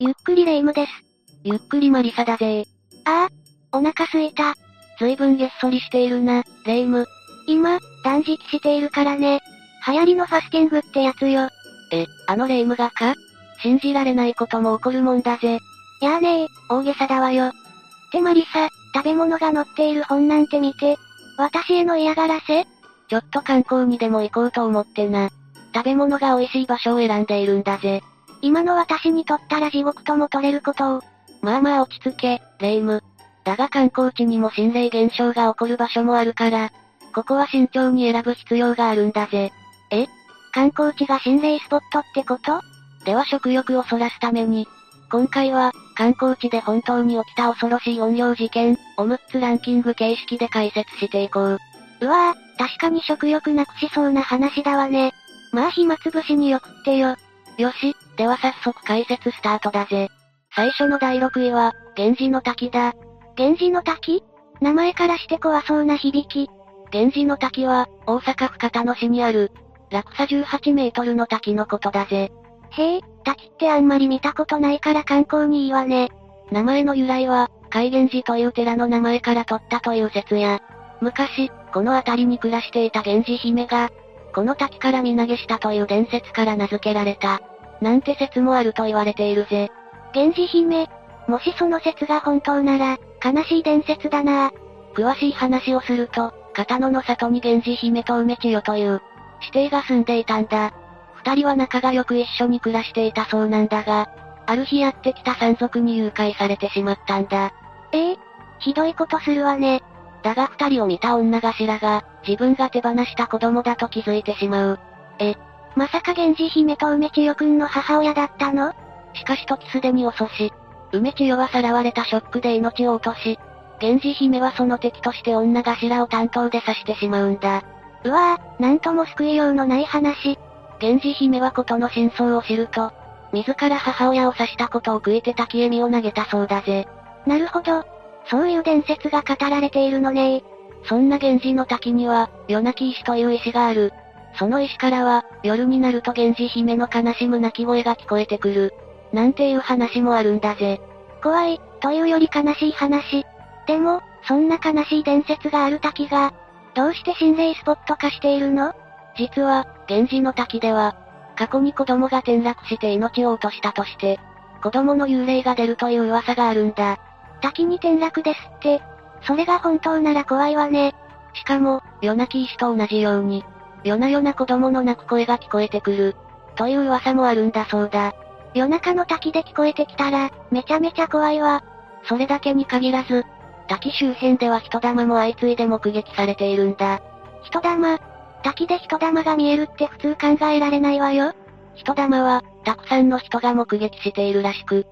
ゆっくりレ夢ムです。ゆっくりマリサだぜああ、お腹すいた。ずいぶんげっそりしているな、レ夢ム。今、断食しているからね。流行りのファスティングってやつよ。え、あのレ夢ムがか？信じられないことも起こるもんだぜ。やーねー、大げさだわよ。ってマリサ、食べ物が載っている本なんて見て。私への嫌がらせ？ちょっと観光にでも行こうと思ってな。食べ物が美味しい場所を選んでいるんだぜ。今の私にとったら地獄とも取れることを。まあまあ落ち着け、レ夢ム。だが観光地にも心霊現象が起こる場所もあるから、ここは慎重に選ぶ必要があるんだぜ。え？観光地が心霊スポットってこと？では食欲をそらすために、今回は、観光地で本当に起きた恐ろしい音量事件、を6つランキング形式で解説していこう。うわぁ、確かに食欲なくしそうな話だわね。まあ暇つぶしによくってよ。よし、では早速解説スタートだぜ。最初の第6位は、源氏の滝だ。源氏の滝？名前からして怖そうな響き。源氏の滝は、大阪府片野市にある、落差18メートルの滝のことだぜ。へえ、滝ってあんまり見たことないから観光にいいわね。名前の由来は、海源寺という寺の名前から取ったという説や、昔、この辺りに暮らしていた源氏姫が、この滝から身投げしたという伝説から名付けられた。なんて説もあると言われているぜ。源氏姫もしその説が本当なら、悲しい伝説だな詳しい話をすると、片野の里に源氏姫と梅千代という、指定が住んでいたんだ。二人は仲が良く一緒に暮らしていたそうなんだが、ある日やってきた山賊に誘拐されてしまったんだ。ええひどいことするわね。だが二人を見た女頭が、自分が手放した子供だと気づいてしまう。え、まさか源氏姫と梅千代くんの母親だったの？しかし時すでに遅し、梅千代はさらわれたショックで命を落とし、源氏姫はその敵として女頭を担当で刺してしまうんだ。うわぁ、なんとも救いようのない話。源氏姫はことの真相を知ると、自ら母親を刺したことを悔いて滝へ身を投げたそうだぜ。なるほど。そういう伝説が語られているのねそんな源氏の滝には、夜泣き石という石がある。その石からは、夜になると源氏姫の悲しむ泣き声が聞こえてくる。なんていう話もあるんだぜ。怖い、というより悲しい話。でも、そんな悲しい伝説がある滝が、どうして心霊スポット化しているの？実は、源氏の滝では、過去に子供が転落して命を落としたとして、子供の幽霊が出るという噂があるんだ。滝に転落ですって。それが本当なら怖いわね。しかも、夜泣き石と同じように、夜な夜な子供の泣く声が聞こえてくる。という噂もあるんだそうだ。夜中の滝で聞こえてきたら、めちゃめちゃ怖いわ。それだけに限らず、滝周辺では人玉も相次いで目撃されているんだ。人玉滝で人玉が見えるって普通考えられないわよ。人玉は、たくさんの人が目撃しているらしく、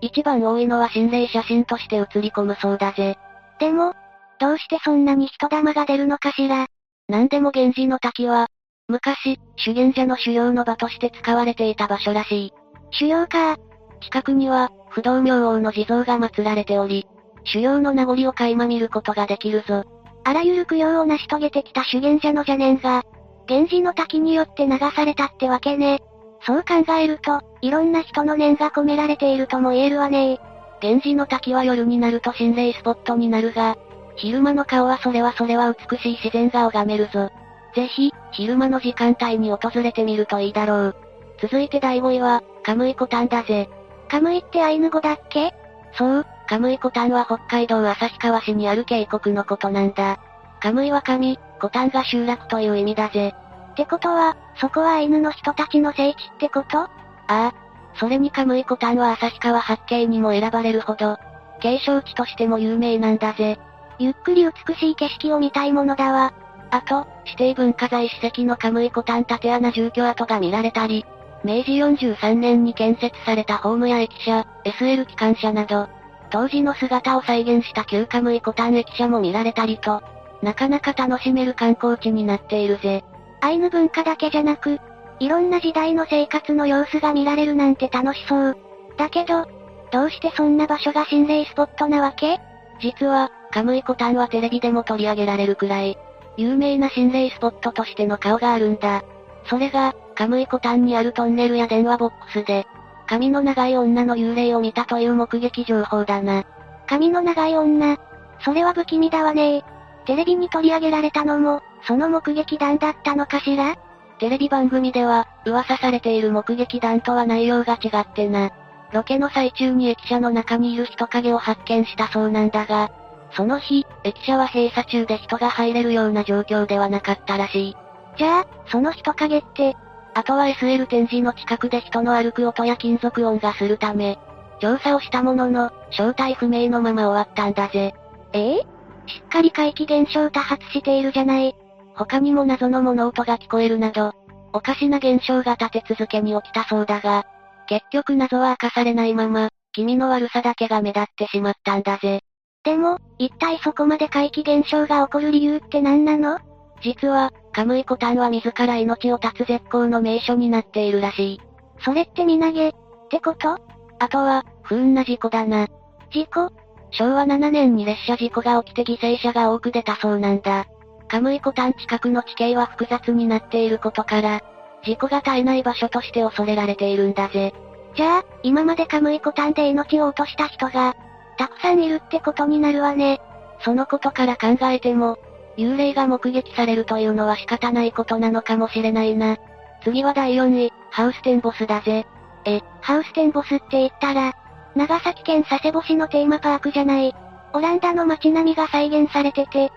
一番多いのは心霊写真として写り込むそうだぜ。でも、どうしてそんなに人玉が出るのかしら。なんでも源氏の滝は、昔、修験者の修行の場として使われていた場所らしい。修行か。近くには、不動明王の地蔵が祀られており、修行の名残を垣間見ることができるぞ。あらゆる供養を成し遂げてきた修験者の邪念が、源氏の滝によって流されたってわけね。そう考えると、いろんな人の念が込められているとも言えるわね源氏の滝は夜になると心霊スポットになるが、昼間の顔はそれはそれは美しい自然が拝めるぞ。ぜひ、昼間の時間帯に訪れてみるといいだろう。続いて第5位は、カムイコタンだぜ。カムイってアイヌ語だっけ？そう、カムイコタンは北海道旭川市にある渓谷のことなんだ。カムイは神、コタンが集落という意味だぜ。ってことは、そこはアイヌの人たちの聖地ってこと？ああ。それにカムイコタンは旭川八景にも選ばれるほど、景勝地としても有名なんだぜ。ゆっくり美しい景色を見たいものだわ。あと、指定文化財史跡のカムイコタン縦穴住居跡が見られたり、明治43年に建設されたホームや駅舎、SL 機関車など、当時の姿を再現した旧カムイコタン駅舎も見られたりと、なかなか楽しめる観光地になっているぜ。アイヌ文化だけじゃなく、いろんな時代の生活の様子が見られるなんて楽しそう。だけど、どうしてそんな場所が心霊スポットなわけ？実は、カムイコタンはテレビでも取り上げられるくらい、有名な心霊スポットとしての顔があるんだ。それが、カムイコタンにあるトンネルや電話ボックスで、髪の長い女の幽霊を見たという目撃情報だな。髪の長い女。それは不気味だわねテレビに取り上げられたのも、その目撃談だったのかしら？テレビ番組では、噂されている目撃談とは内容が違ってな。ロケの最中に駅舎の中にいる人影を発見したそうなんだが、その日、駅舎は閉鎖中で人が入れるような状況ではなかったらしい。じゃあ、その人影って、あとは SL 展示の近くで人の歩く音や金属音がするため、調査をしたものの、正体不明のまま終わったんだぜ。ええ？しっかり怪奇現象多発しているじゃない。他にも謎の物音が聞こえるなど、おかしな現象が立て続けに起きたそうだが、結局謎は明かされないまま、気味の悪さだけが目立ってしまったんだぜ。でも、一体そこまで怪奇現象が起こる理由って何なの？実は、カムイコタンは自ら命を絶つ絶好の名所になっているらしい。それって身投げってこと？あとは、不運な事故だな。事故？昭和7年に列車事故が起きて犠牲者が多く出たそうなんだ。カムイコタン近くの地形は複雑になっていることから、事故が絶えない場所として恐れられているんだぜ。じゃあ、今までカムイコタンで命を落とした人が、たくさんいるってことになるわね。そのことから考えても、幽霊が目撃されるというのは仕方ないことなのかもしれないな。次は第4位、ハウステンボスだぜ。え、ハウステンボスって言ったら、長崎県佐世保市のテーマパークじゃない。オランダの街並みが再現されてて、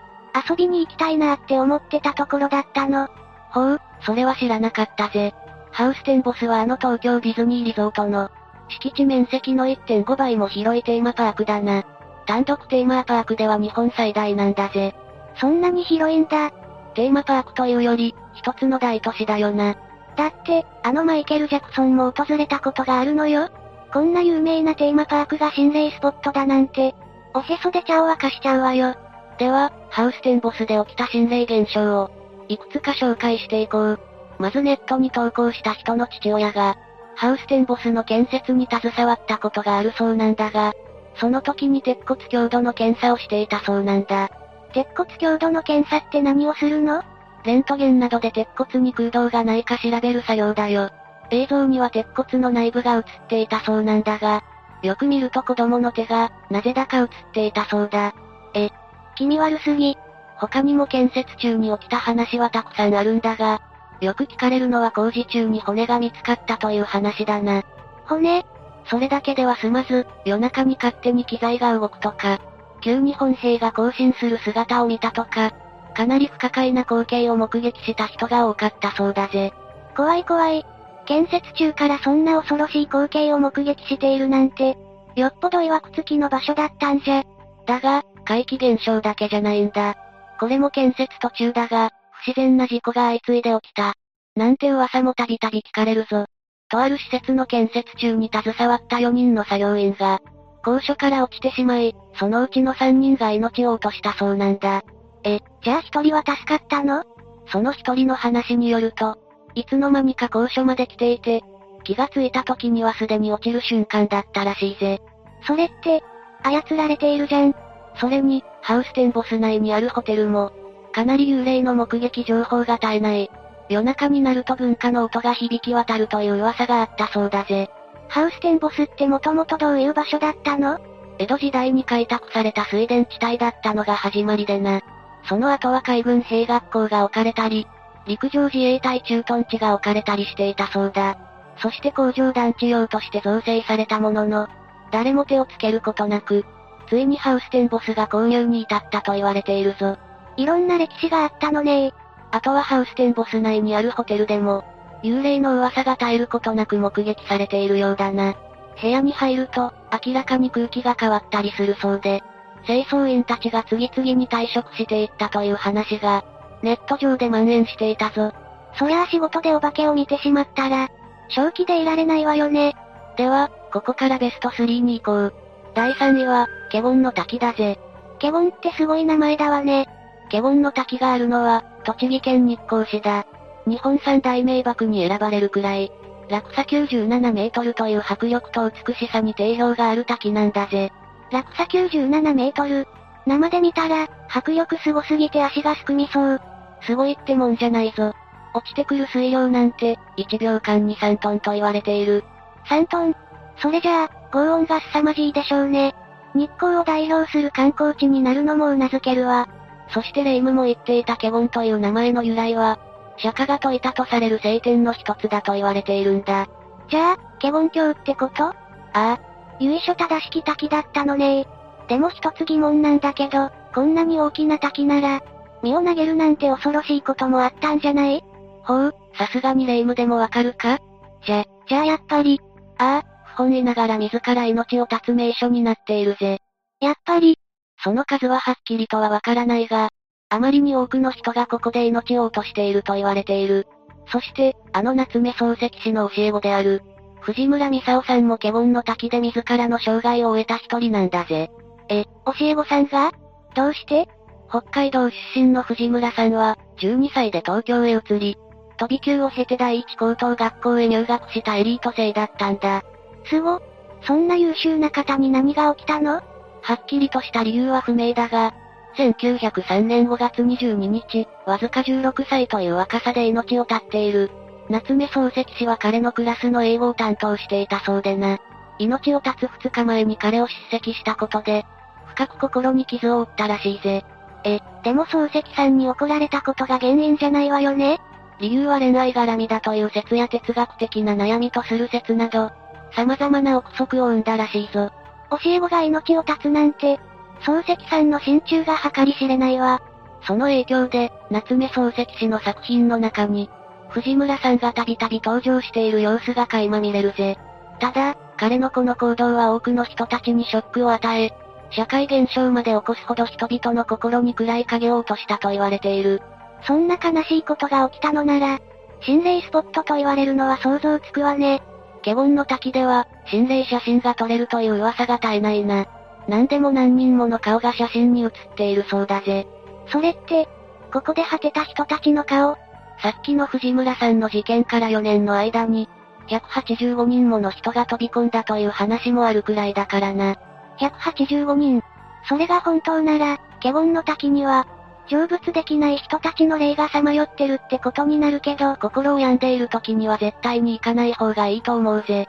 遊びに行きたいなって思ってたところだったの。ほう、それは知らなかったぜ。ハウステンボスはあの東京ディズニーリゾートの、敷地面積の1.5倍も広いテーマパークだな。単独テーマパークでは日本最大なんだぜ。そんなに広いんだ。テーマパークというより、一つの大都市だよな。だって、あのマイケル・ジャクソンも訪れたことがあるのよ。こんな有名なテーマパークが心霊スポットだなんて、おへそで茶を沸かしちゃうわよ。では、ハウステンボスで起きた心霊現象を、いくつか紹介していこう。まずネットに投稿した人の父親が、ハウステンボスの建設に携わったことがあるそうなんだが、その時に鉄骨強度の検査をしていたそうなんだ。鉄骨強度の検査って何をするの？レントゲンなどで鉄骨に空洞がないか調べる作業だよ。映像には鉄骨の内部が映っていたそうなんだが、よく見ると子供の手が、なぜだか映っていたそうだ。え、気味悪すぎ。他にも建設中に起きた話はたくさんあるんだが、よく聞かれるのは工事中に骨が見つかったという話だな。骨？それだけでは済まず、夜中に勝手に機材が動くとか、急に本兵が行進する姿を見たとか、かなり不可解な光景を目撃した人が多かったそうだぜ。怖い怖い。建設中からそんな恐ろしい光景を目撃しているなんて、よっぽど曰くつきの場所だったんじゃ。だが、怪奇現象だけじゃないんだ。これも建設途中だが、不自然な事故が相次いで起きた。なんて噂もたびたび聞かれるぞ。とある施設の建設中に携わった4人の作業員が、高所から落ちてしまい、そのうちの3人が命を落としたそうなんだ。え、じゃあ1人は助かったの？その1人の話によると、いつの間にか高所まで来ていて、気がついた時にはすでに落ちる瞬間だったらしいぜ。それって、操られているじゃん。それに、ハウステンボス内にあるホテルも、かなり幽霊の目撃情報が絶えない。夜中になると文化の音が響き渡るという噂があったそうだぜ。ハウステンボスってもともとどういう場所だったの？江戸時代に開拓された水田地帯だったのが始まりでな。その後は海軍兵学校が置かれたり、陸上自衛隊駐屯地が置かれたりしていたそうだ。そして工場団地用として造成されたものの、誰も手をつけることなく、ついにハウステンボスが購入に至ったと言われているぞ。いろんな歴史があったのねあとはハウステンボス内にあるホテルでも、幽霊の噂が絶えることなく目撃されているようだな。部屋に入ると、明らかに空気が変わったりするそうで、清掃員たちが次々に退職していったという話が、ネット上で蔓延していたぞ。そりゃあ仕事でお化けを見てしまったら、正気でいられないわよね。では、ここからベスト3に行こう。第3位は、ケボンの滝だぜ。ケボンってすごい名前だわね。ケボンの滝があるのは、栃木県日光市だ。日本三大名瀑に選ばれるくらい、落差97メートルという迫力と美しさに定評がある滝なんだぜ。落差97メートル。生で見たら、迫力すごすぎて足がすくみそう。すごいってもんじゃないぞ。落ちてくる水量なんて、1秒間に3トンと言われている。3トン。それじゃあ、高温が凄まじいでしょうね。日光を代表する観光地になるのも頷けるわ。そしてレイムも言っていたケボンという名前の由来は、釈迦が説いたとされる聖典の一つだと言われているんだ。じゃあ、ケボン教ってこと？ああ。由緒正しき滝だったのね。でも一つ疑問なんだけど、こんなに大きな滝なら、身を投げるなんて恐ろしいこともあったんじゃない？ほう、さすがに霊夢でもわかるか？じゃ、じゃあやっぱり、ああ、不本意ながら自ら命を絶つ名所になっているぜ。やっぱり、その数ははっきりとはわからないが、あまりに多くの人がここで命を落としていると言われている。そして、あの夏目漱石氏の教え子である、藤村美沙夫さんもケボンの滝で自らの生涯を終えた一人なんだぜ。え、教え子さんが？どうして？北海道出身の藤村さんは、12歳で東京へ移り、飛び級を経て第一高等学校へ入学したエリート生だったんだ。すご。そんな優秀な方に何が起きたの？はっきりとした理由は不明だが、1903年5月22日、わずか16歳という若さで命を絶っている。夏目漱石氏は彼のクラスの英語を担当していたそうでな。命を絶つ2日前に彼を叱責したことで、深く心に傷を負ったらしいぜ。え、でも漱石さんに怒られたことが原因じゃないわよね？理由は恋愛絡みだという説や哲学的な悩みとする説など、様々な憶測を生んだらしいぞ。教え子が命を絶つなんて、漱石さんの心中が計り知れないわ。その影響で、夏目漱石氏の作品の中に、藤村さんがたびたび登場している様子が垣間見れるぜ。ただ、彼のこの行動は多くの人たちにショックを与え、社会現象まで起こすほど人々の心に暗い影を落としたと言われている。そんな悲しいことが起きたのなら、心霊スポットと言われるのは想像つくわね。ケボンの滝では、心霊写真が撮れるという噂が絶えないな。何でも何人もの顔が写真に写っているそうだぜ。それって、ここで果てた人たちの顔？さっきの藤村さんの事件から4年の間に、185人もの人が飛び込んだという話もあるくらいだからな。185人。それが本当なら、ケボンの滝には、成仏できない人たちの霊がさまよってるってことになるけど、心を病んでいる時には絶対に行かない方がいいと思うぜ。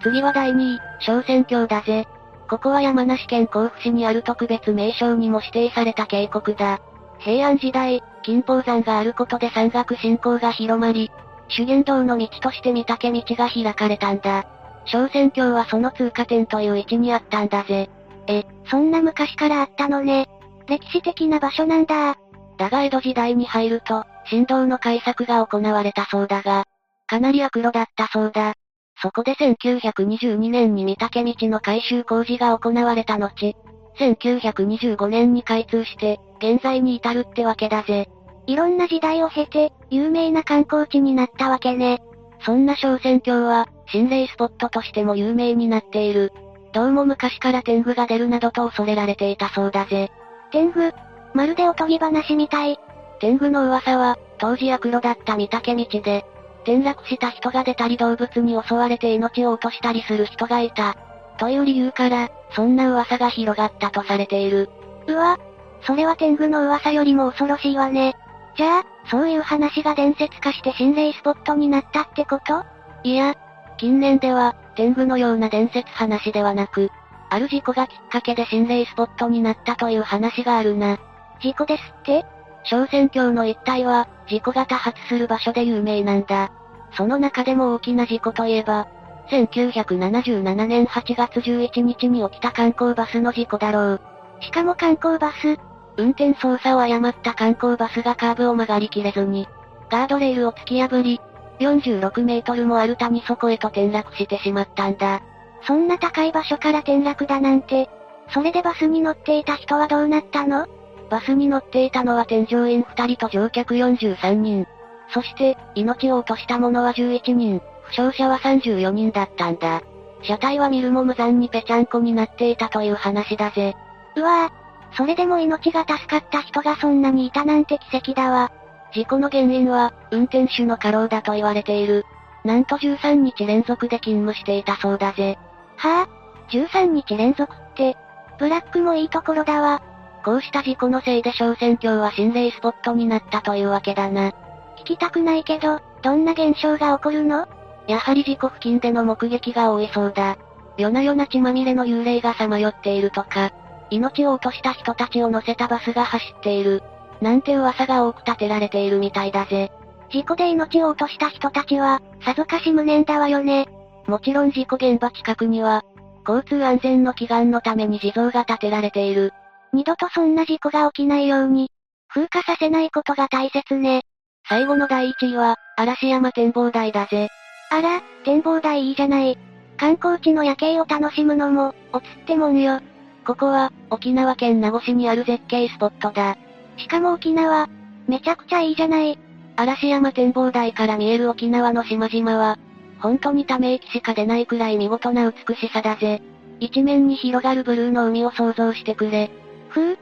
次は第2位、小仙峡だぜ。ここは山梨県甲府市にある特別名称にも指定された渓谷だ。平安時代、金峰山があることで山岳信仰が広まり、修験道の道として御嶽道が開かれたんだ。小仙峡はその通過点という位置にあったんだぜ。え、そんな昔からあったのね。歴史的な場所なんだだが江戸時代に入ると、神道の改作が行われたそうだが、かなり悪路だったそうだ。そこで1922年に御嶽道の改修工事が行われた後、1925年に開通して、現在に至るってわけだぜ。いろんな時代を経て、有名な観光地になったわけね。そんな小仙峡は、心霊スポットとしても有名になっている。どうも昔から天狗が出るなどと恐れられていたそうだぜ。天狗まるでおとぎ話みたい。天狗の噂は、当時悪路だった御嶽道で、転落した人が出たり動物に襲われて命を落としたりする人がいた。という理由から、そんな噂が広がったとされている。うわ、それは天狗の噂よりも恐ろしいわね。じゃあ、そういう話が伝説化して心霊スポットになったってこと？いや、近年では、天狗のような伝説話ではなく、ある事故がきっかけで心霊スポットになったという話があるな。事故ですって？小仙峡の一帯は、事故が多発する場所で有名なんだ。その中でも大きな事故といえば、1977年8月11日に起きた観光バスの事故だろう。しかも観光バス運転操作を誤った観光バスがカーブを曲がりきれずに、ガードレールを突き破り、46メートルもある谷底へと転落してしまったんだ。そんな高い場所から転落だなんて、それでバスに乗っていた人はどうなったの？バスに乗っていたのは添乗員2人と乗客43人。そして、命を落とした者は11人、負傷者は34人だったんだ。車体は見るも無残にぺちゃんこになっていたという話だぜ。うわぁ、それでも命が助かった人がそんなにいたなんて奇跡だわ。事故の原因は、運転手の過労だと言われている。なんと13日連続で勤務していたそうだぜ。はぁ、あ、13日連続って、ブラックもいいところだわ。こうした事故のせいで小仙峡は心霊スポットになったというわけだな。聞きたくないけど、どんな現象が起こるの？やはり事故付近での目撃が多いそうだ。夜な夜な血まみれの幽霊がさまよっているとか、命を落とした人たちを乗せたバスが走っている。なんて噂が多く立てられているみたいだぜ。事故で命を落とした人たちは、さぞかし無念だわよね。もちろん事故現場近くには、交通安全の祈願のために地蔵が建てられている。二度とそんな事故が起きないように、風化させないことが大切ね。最後の第1位は、嵐山展望台だぜ。あら、展望台いいじゃない。観光地の夜景を楽しむのも、おつってもんよ。ここは、沖縄県名護市にある絶景スポットだ。しかも沖縄、めちゃくちゃいいじゃない。嵐山展望台から見える沖縄の島々は、本当にため息しか出ないくらい見事な美しさだぜ。一面に広がるブルーの海を想像してくれ。ふぅ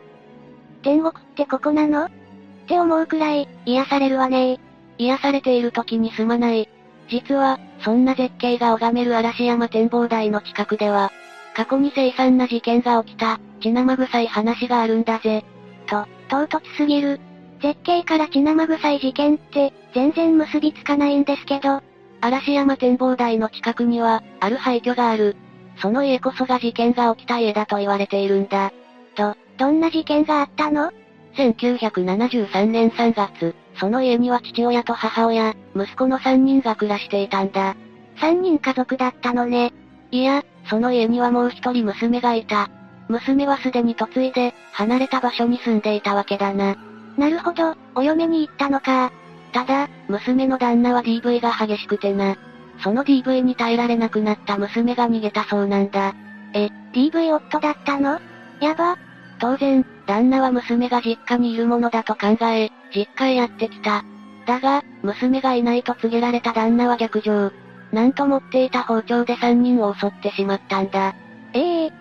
天国ってここなの？って思うくらい、癒されるわね癒されている時にすまない。実は、そんな絶景が拝める嵐山展望台の近くでは、過去に凄惨な事件が起きた、血生臭い話があるんだぜ。と、唐突すぎる。絶景から血生臭い事件って、全然結びつかないんですけど。嵐山展望台の近くには、ある廃墟がある。その家こそが事件が起きた家だと言われているんだ。と、どんな事件があったの ?1973 年3月、その家には父親と母親、息子の3人が暮らしていたんだ。3人家族だったのね。いや、その家にはもう一人娘がいた。娘はすでに嫁いで、離れた場所に住んでいたわけだな。なるほど、お嫁に行ったのか。ただ、娘の旦那は DV が激しくてな。その DV に耐えられなくなった娘が逃げたそうなんだ。え、DV 夫だったの？やば。当然、旦那は娘が実家にいるものだと考え、実家へやってきた。だが、娘がいないと告げられた旦那は逆上。なんと持っていた包丁で3人を襲ってしまったんだ。ええー、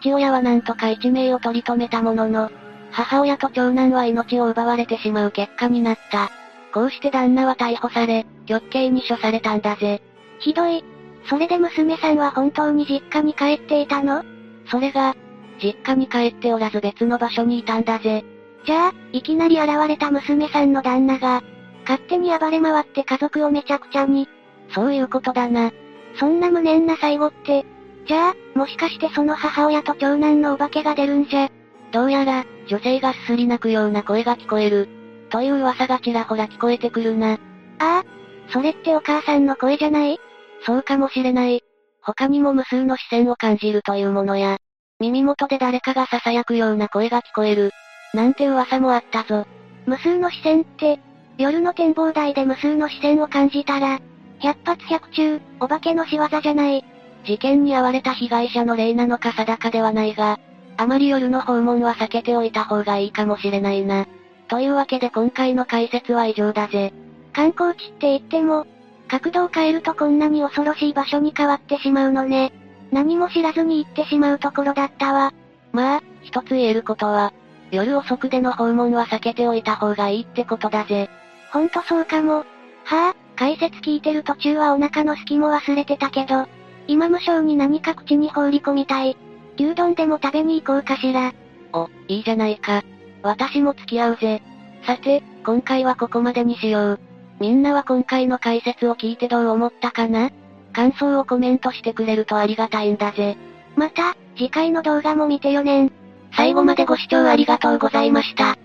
父親はなんとか一命を取り留めたものの、母親と長男は命を奪われてしまう結果になった。こうして旦那は逮捕され、極刑に処されたんだぜ。ひどい。それで娘さんは本当に実家に帰っていたの？それが、実家に帰っておらず別の場所にいたんだぜ。じゃあ、いきなり現れた娘さんの旦那が、勝手に暴れ回って家族をめちゃくちゃに。そういうことだな。そんな無念な最後って、じゃあ、もしかしてその母親と長男のお化けが出るんじゃ？どうやら、女性がすすり泣くような声が聞こえる。という噂がちらほら聞こえてくるな。ああ、それってお母さんの声じゃない？そうかもしれない。他にも無数の視線を感じるというものや、耳元で誰かが囁くような声が聞こえる。なんて噂もあったぞ。無数の視線って、夜の展望台で無数の視線を感じたら、百発百中、お化けの仕業じゃない。事件に遭われた被害者の霊なのか定かではないが、あまり夜の訪問は避けておいた方がいいかもしれないな。というわけで今回の解説は以上だぜ。観光地って言っても、角度を変えるとこんなに恐ろしい場所に変わってしまうのね。何も知らずに行ってしまうところだったわ。まあ、一つ言えることは、夜遅くでの訪問は避けておいた方がいいってことだぜ。ほんとそうかも。はあ、解説聞いてる途中はお腹の隙も忘れてたけど、今無性に何か口に放り込みたい。牛丼でも食べに行こうかしら。お、いいじゃないか。私も付き合うぜ。さて、今回はここまでにしよう。みんなは今回の解説を聞いてどう思ったかな？感想をコメントしてくれるとありがたいんだぜ。また、次回の動画も見てよね。最後までご視聴ありがとうございました。